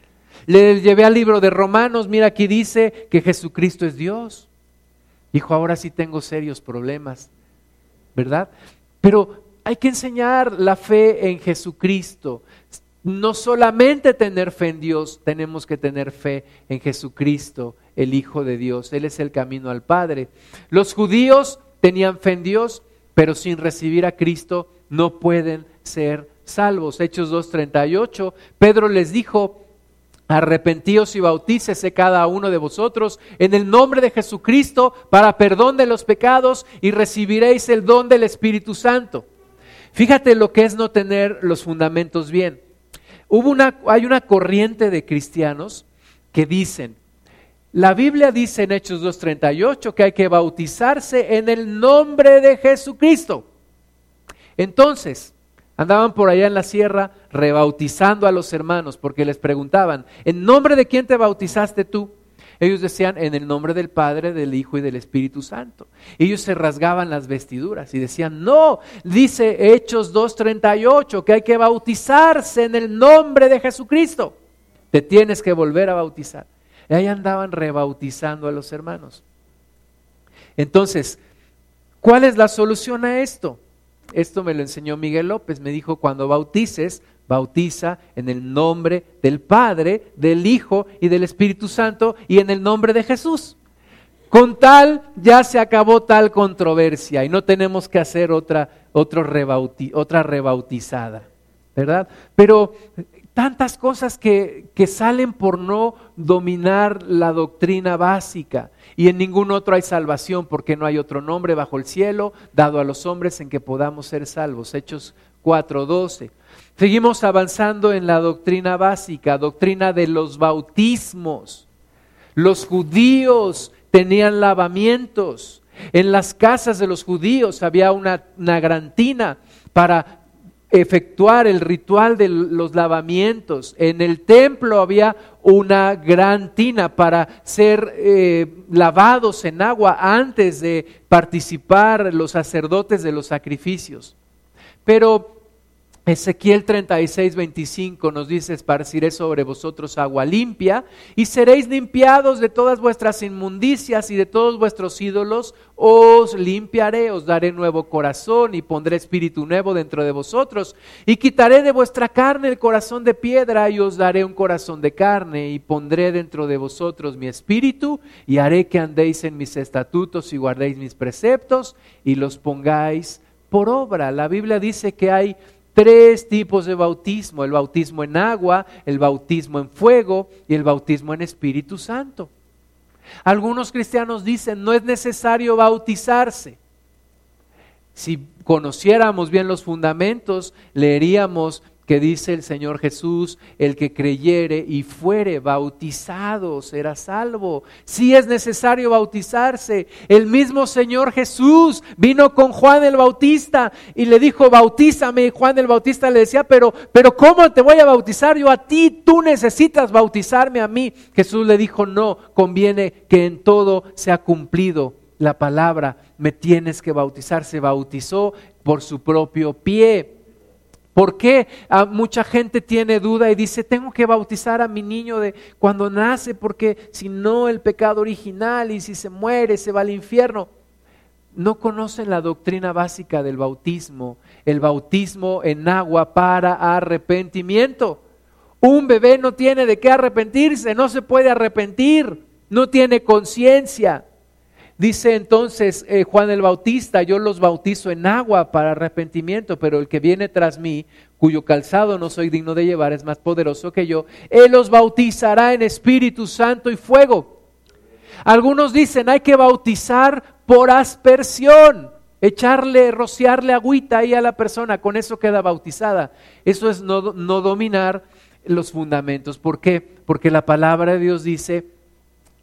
Le llevé al libro de Romanos, mira aquí dice que Jesucristo es Dios. Dijo, ahora sí tengo serios problemas, ¿verdad? Pero hay que enseñar la fe en Jesucristo. No solamente tener fe en Dios, tenemos que tener fe en Jesucristo, el Hijo de Dios. Él es el camino al Padre. Los judíos tenían fe en Dios, pero sin recibir a Cristo no pueden ser salvos. Hechos 2.38, Pedro les dijo, Arrepentíos y bautícese cada uno de vosotros en el nombre de Jesucristo para perdón de los pecados y recibiréis el don del Espíritu Santo. Fíjate lo que es no tener los fundamentos bien. Hubo una, hay una corriente de cristianos que dicen, la Biblia dice en Hechos 2.38 que hay que bautizarse en el nombre de Jesucristo. Entonces, Andaban por allá en la sierra rebautizando a los hermanos porque les preguntaban, ¿en nombre de quién te bautizaste tú? Ellos decían, en el nombre del Padre, del Hijo y del Espíritu Santo. Ellos se rasgaban las vestiduras y decían, no, dice Hechos 2.38, que hay que bautizarse en el nombre de Jesucristo. Te tienes que volver a bautizar. Y ahí andaban rebautizando a los hermanos. Entonces, ¿cuál es la solución a esto? Esto me lo enseñó Miguel López, me dijo, cuando bautices, bautiza en el nombre del Padre, del Hijo y del Espíritu Santo y en el nombre de Jesús. Con tal ya se acabó tal controversia y no tenemos que hacer otra, otra rebautizada, ¿verdad? Pero tantas cosas que, que salen por no dominar la doctrina básica y en ningún otro hay salvación porque no hay otro nombre bajo el cielo dado a los hombres en que podamos ser salvos. Hechos 4:12. Seguimos avanzando en la doctrina básica, doctrina de los bautismos. Los judíos tenían lavamientos. En las casas de los judíos había una, una gran tina para efectuar el ritual de los lavamientos. En el templo había una gran tina para ser eh, lavados en agua antes de participar los sacerdotes de los sacrificios. Pero Ezequiel 36, 25 nos dice, esparciré sobre vosotros agua limpia y seréis limpiados de todas vuestras inmundicias y de todos vuestros ídolos, os limpiaré, os daré nuevo corazón y pondré espíritu nuevo dentro de vosotros y quitaré de vuestra carne el corazón de piedra y os daré un corazón de carne y pondré dentro de vosotros mi espíritu y haré que andéis en mis estatutos y guardéis mis preceptos y los pongáis por obra. La Biblia dice que hay tres tipos de bautismo, el bautismo en agua, el bautismo en fuego y el bautismo en Espíritu Santo. Algunos cristianos dicen, no es necesario bautizarse. Si conociéramos bien los fundamentos, leeríamos que dice el Señor Jesús, el que creyere y fuere bautizado será salvo. Si es necesario bautizarse, el mismo Señor Jesús vino con Juan el Bautista y le dijo, bautízame. Y Juan el Bautista le decía, pero, pero ¿cómo te voy a bautizar yo a ti? Tú necesitas bautizarme a mí. Jesús le dijo, no, conviene que en todo sea cumplido la palabra, me tienes que bautizar. Se bautizó por su propio pie. ¿Por qué ah, mucha gente tiene duda y dice, tengo que bautizar a mi niño de cuando nace porque si no el pecado original y si se muere se va al infierno? No conocen la doctrina básica del bautismo, el bautismo en agua para arrepentimiento. Un bebé no tiene de qué arrepentirse, no se puede arrepentir, no tiene conciencia. Dice entonces eh, Juan el Bautista, yo los bautizo en agua para arrepentimiento, pero el que viene tras mí, cuyo calzado no soy digno de llevar, es más poderoso que yo, él los bautizará en Espíritu Santo y fuego. Algunos dicen, hay que bautizar por aspersión, echarle, rociarle agüita ahí a la persona, con eso queda bautizada. Eso es no, no dominar los fundamentos. ¿Por qué? Porque la palabra de Dios dice,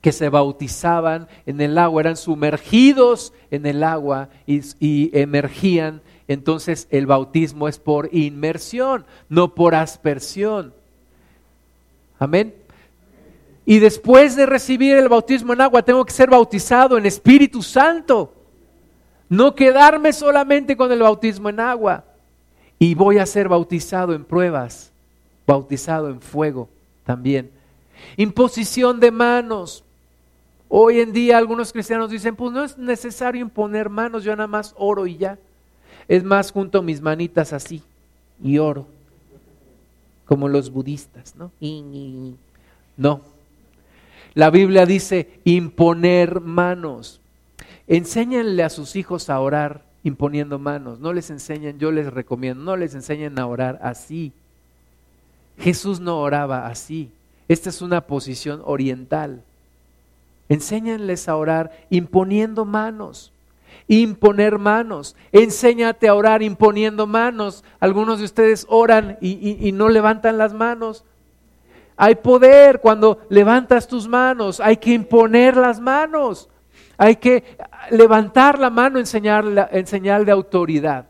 que se bautizaban en el agua, eran sumergidos en el agua y, emergían. Entonces el bautismo es por inmersión, no por aspersión. Amén. Y después de recibir el bautismo en agua, tengo que ser bautizado en Espíritu Santo. No quedarme solamente con el bautismo en agua. Y voy a ser bautizado en pruebas, bautizado en fuego también. Imposición de manos. Hoy en día algunos cristianos dicen, pues no es necesario imponer manos, yo nada más oro y ya. Es más, junto mis manitas así y oro, como los budistas, ¿no? No. La Biblia dice imponer manos. Enséñenle a sus hijos a orar imponiendo manos. No les enseñen, yo les recomiendo, no les enseñen a orar así. Jesús no oraba así. Esta es una posición oriental. Enséñanles a orar imponiendo manos. Imponer manos. Enséñate a orar imponiendo manos. Algunos de ustedes oran y, no levantan las manos. Hay poder cuando levantas tus manos. Hay que imponer las manos. Hay que levantar la mano en señal, de autoridad.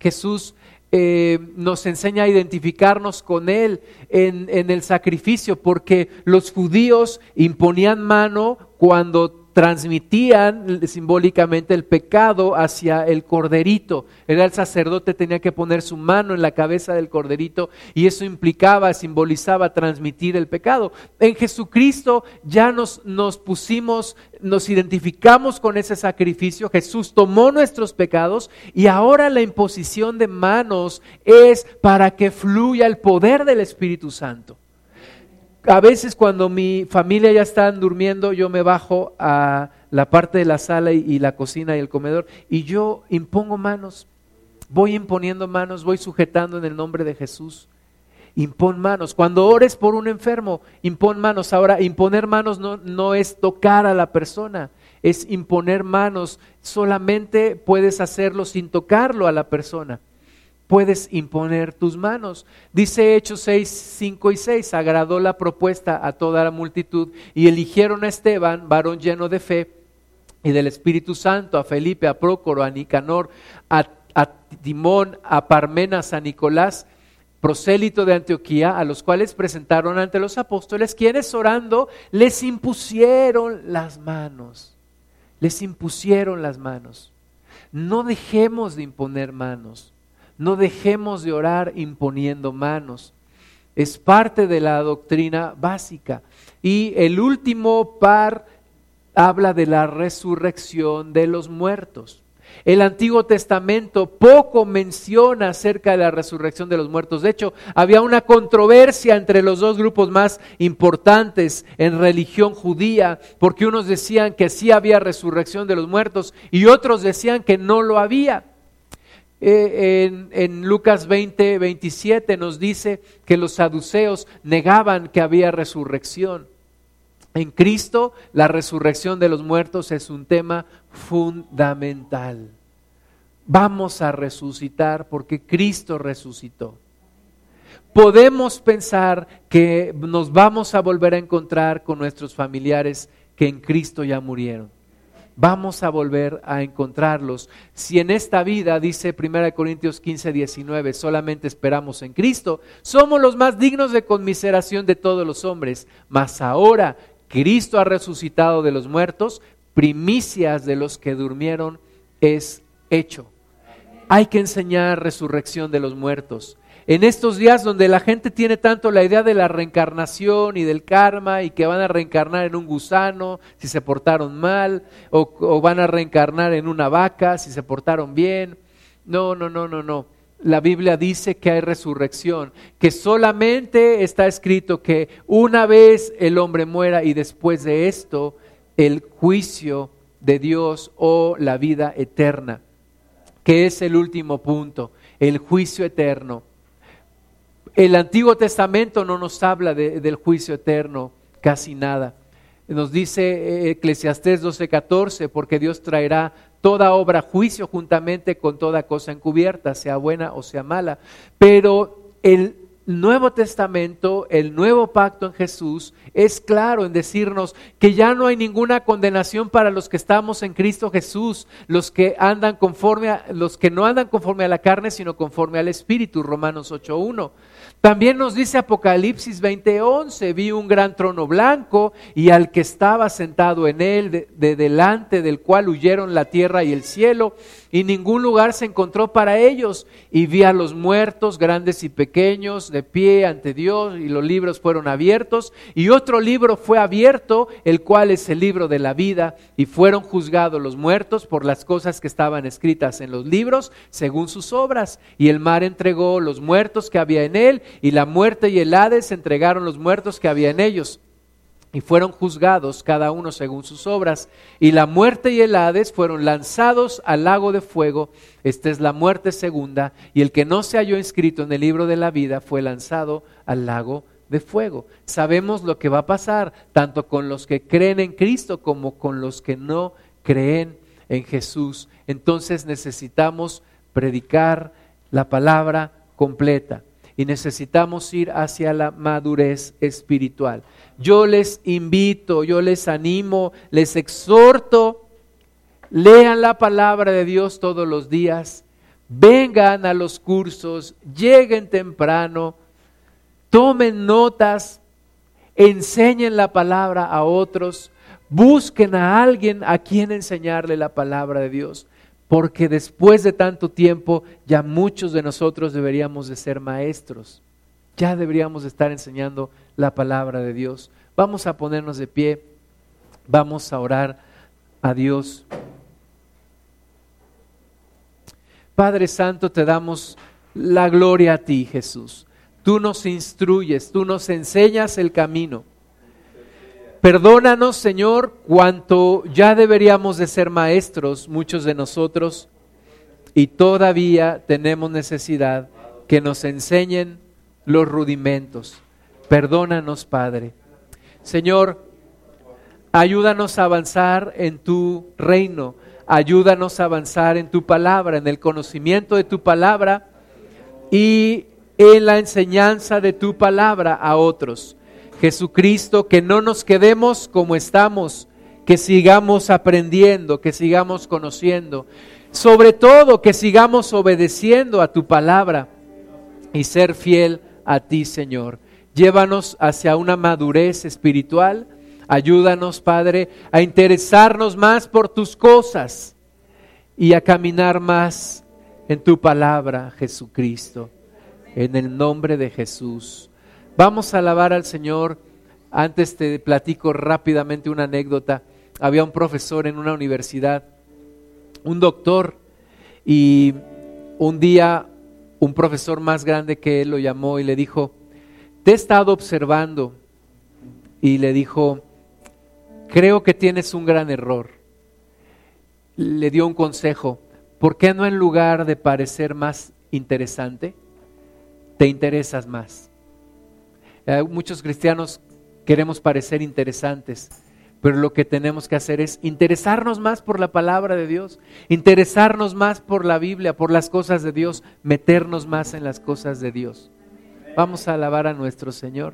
Jesús eh, nos enseña a identificarnos con Él en, en, el sacrificio, porque los judíos imponían mano cuando transmitían simbólicamente el pecado hacia el corderito. Era el sacerdote, tenía que poner su mano en la cabeza del corderito y eso implicaba, simbolizaba transmitir el pecado. En Jesucristo ya nos, nos pusimos, nos identificamos con ese sacrificio. Jesús tomó nuestros pecados y ahora la imposición de manos es para que fluya el poder del Espíritu Santo a veces cuando mi familia ya están durmiendo, yo me bajo a la parte de la sala y, la cocina y el comedor y yo impongo manos, voy imponiendo manos, voy sujetando en el nombre de Jesús. Impon manos. Cuando ores por un enfermo, impon manos. Ahora, imponer manos no, no es tocar a la persona, es imponer manos. Solamente puedes hacerlo sin tocarlo a la persona puedes imponer tus manos. Dice Hechos 6, 5 y 6, agradó la propuesta a toda la multitud y eligieron a Esteban, varón lleno de fe y del Espíritu Santo, a Felipe, a Prócoro, a Nicanor, a, a Timón, a Parmenas, a Nicolás, prosélito de Antioquía, a los cuales presentaron ante los apóstoles, quienes orando les impusieron las manos, les impusieron las manos. No dejemos de imponer manos, no dejemos de orar imponiendo manos. Es parte de la doctrina básica. Y el último par habla de la resurrección de los muertos. El Antiguo Testamento poco menciona acerca de la resurrección de los muertos. De hecho, había una controversia entre los dos grupos más importantes en religión judía, porque unos decían que sí había resurrección de los muertos y otros decían que no lo había. Eh, en, en, Lucas 20, 27 nos dice que los saduceos negaban que había resurrección. En Cristo la resurrección de los muertos es un tema fundamental. Vamos a resucitar porque Cristo resucitó. Podemos pensar que nos vamos a volver a encontrar con nuestros familiares que en Cristo ya murieron. Vamos a volver a encontrarlos. Si en esta vida, dice 1 Corintios 15, 19, solamente esperamos en Cristo, somos los más dignos de conmiseración de todos los hombres. Mas ahora Cristo ha resucitado de los muertos, primicias de los que durmieron es hecho. Hay que enseñar resurrección de los muertos. En estos días donde la gente tiene tanto la idea de la reencarnación y del karma y que van a reencarnar en un gusano si se portaron mal o, van a reencarnar en una vaca si se portaron bien. No, no, no, no, no la Biblia dice que hay resurrección, que solamente está escrito que una vez el hombre muera y después de esto el juicio de Dios o la vida eterna, que es el último punto, el juicio eterno. El Antiguo Testamento no nos habla del juicio eterno, casi nada. Nos dice eh, Eclesiastés 12:14, porque Dios traerá toda obra juicio juntamente con toda cosa encubierta, sea buena o sea mala. Pero el Nuevo Testamento, el nuevo pacto en Jesús, es claro en decirnos que ya no hay ninguna condenación para los que estamos en Cristo Jesús, los que andan conforme a, los que no andan conforme a la carne, sino conforme al Espíritu, Romanos 8.1. También nos dice Apocalipsis 20:11, vi un gran trono blanco y al que estaba sentado en él, de, delante del cual huyeron la tierra y el cielo, y ningún lugar se encontró para ellos. Y vi a los muertos, grandes y pequeños, de pie ante Dios, y los libros fueron abiertos, y otro libro fue abierto, el cual es el libro de la vida, y fueron juzgados los muertos por las cosas que estaban escritas en los libros, según sus obras. Y el mar entregó los muertos que había en él, y la muerte y el Hades entregaron los muertos que había en ellos y fueron juzgados cada uno según sus obras, y la muerte y el Hades fueron lanzados al lago de fuego, esta es la muerte segunda, y el que no se halló inscrito en el libro de la vida fue lanzado al lago de fuego. Sabemos lo que va a pasar, tanto con los que creen en Cristo como con los que no creen en Jesús. Entonces necesitamos predicar la palabra completa y necesitamos ir hacia la madurez espiritual. Yo les invito, yo les animo, les exhorto, lean la palabra de Dios todos los días, vengan a los cursos, lleguen temprano, tomen notas, enseñen la palabra a otros, busquen a alguien a quien enseñarle la palabra de Dios porque después de tanto tiempo ya muchos de nosotros deberíamos de ser maestros, ya deberíamos de estar enseñando la palabra de Dios. Vamos a ponernos de pie, vamos a orar a Dios. Padre Santo, te damos la gloria a ti, Jesús. Tú nos instruyes, tú nos enseñas el camino. Perdónanos, Señor, cuanto ya deberíamos de ser maestros, muchos de nosotros, y todavía tenemos necesidad que nos enseñen los rudimentos. Perdónanos, Padre. Señor, ayúdanos a avanzar en tu reino, ayúdanos a avanzar en tu palabra, en el conocimiento de tu palabra y en la enseñanza de tu palabra a otros. Jesucristo, que no nos quedemos como estamos, que sigamos aprendiendo, que sigamos conociendo, sobre todo que sigamos obedeciendo a tu palabra y ser fiel a ti, Señor. Llévanos hacia una madurez espiritual. Ayúdanos, Padre, a interesarnos más por tus cosas y a caminar más en tu palabra, Jesucristo. En el nombre de Jesús. Vamos a alabar al Señor. Antes te platico rápidamente una anécdota. Había un profesor en una universidad, un doctor, y un día un profesor más grande que él lo llamó y le dijo, te he estado observando y le dijo, creo que tienes un gran error. Le dio un consejo, ¿por qué no en lugar de parecer más interesante, te interesas más? Eh, muchos cristianos queremos parecer interesantes, pero lo que tenemos que hacer es interesarnos más por la palabra de Dios, interesarnos más por la Biblia, por las cosas de Dios, meternos más en las cosas de Dios. Vamos a alabar a nuestro Señor.